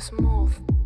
smooth.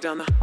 Down the.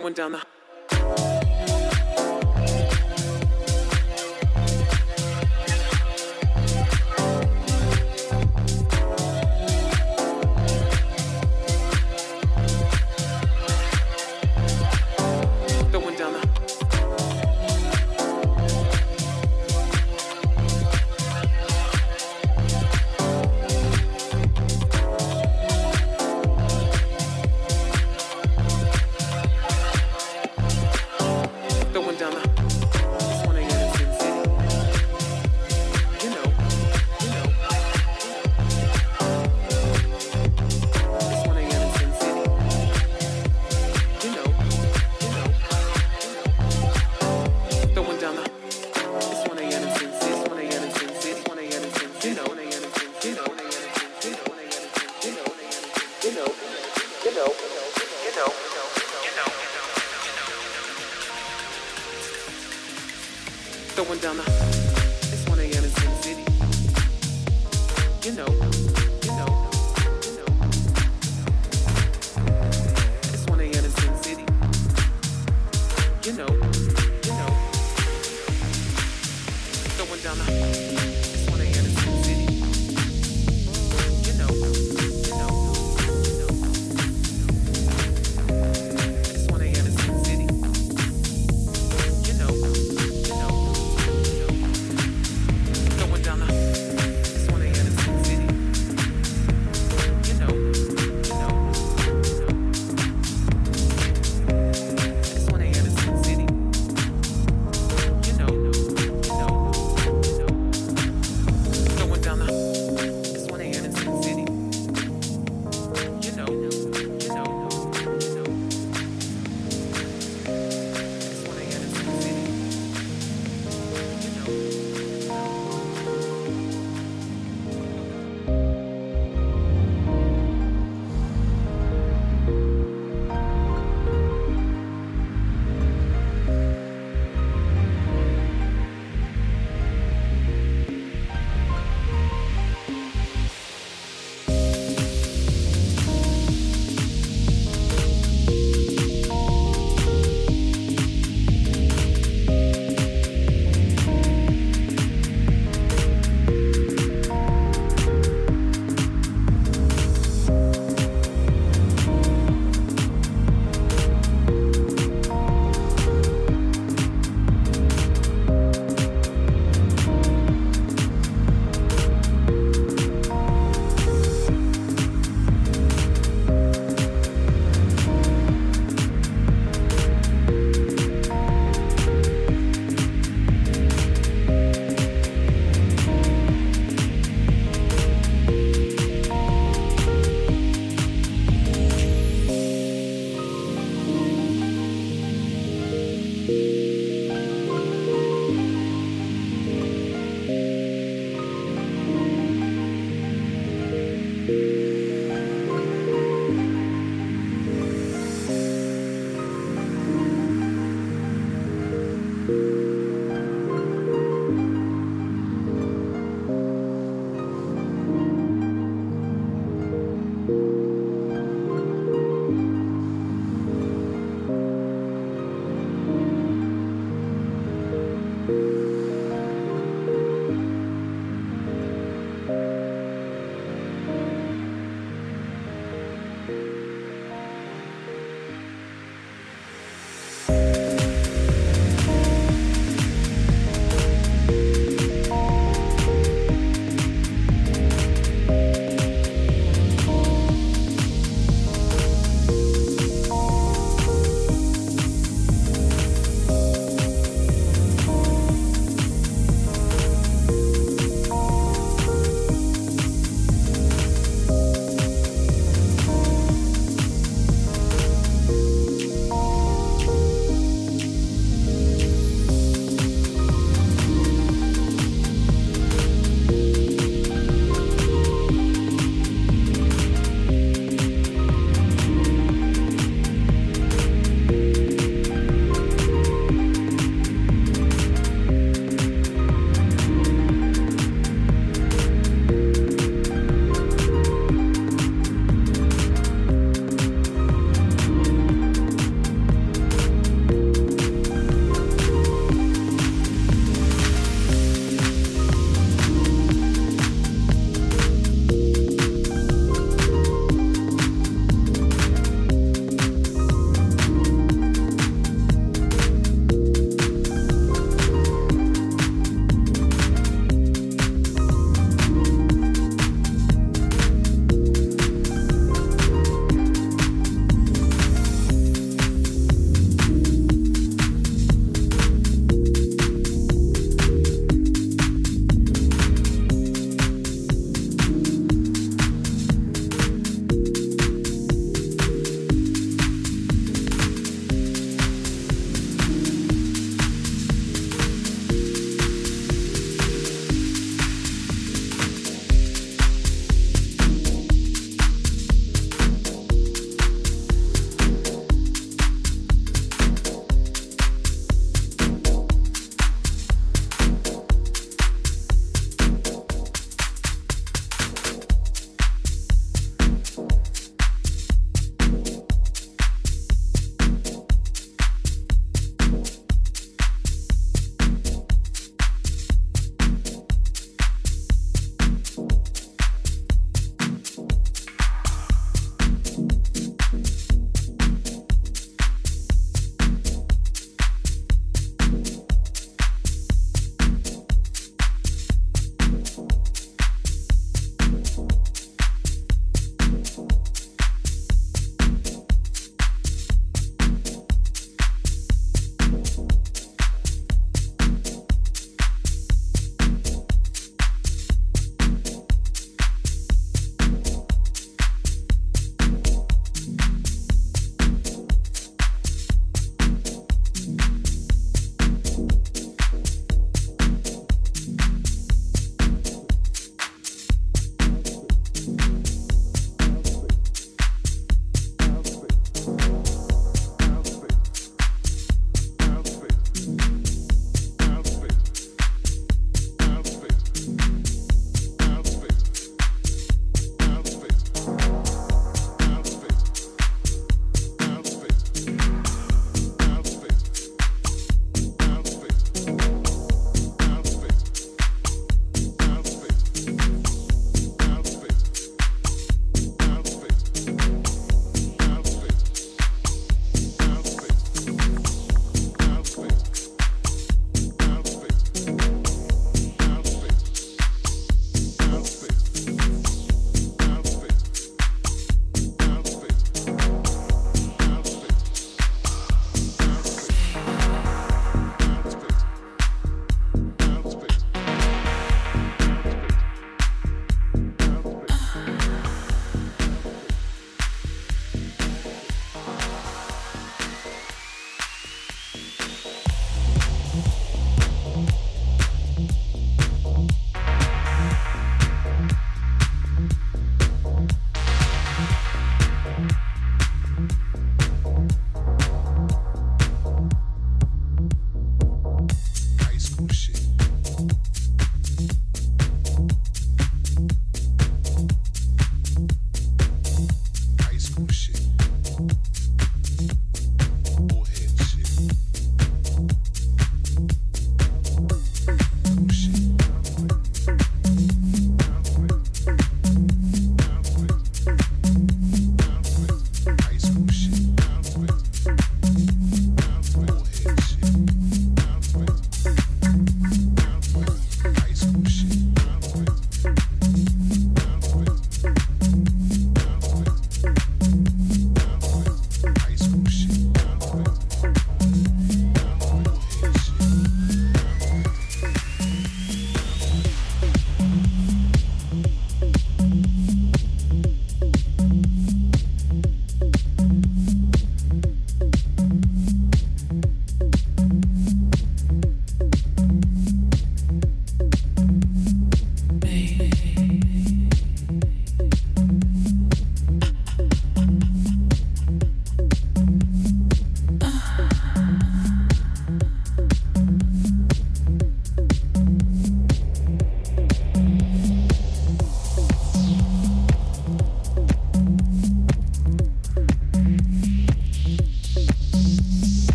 Throwing down the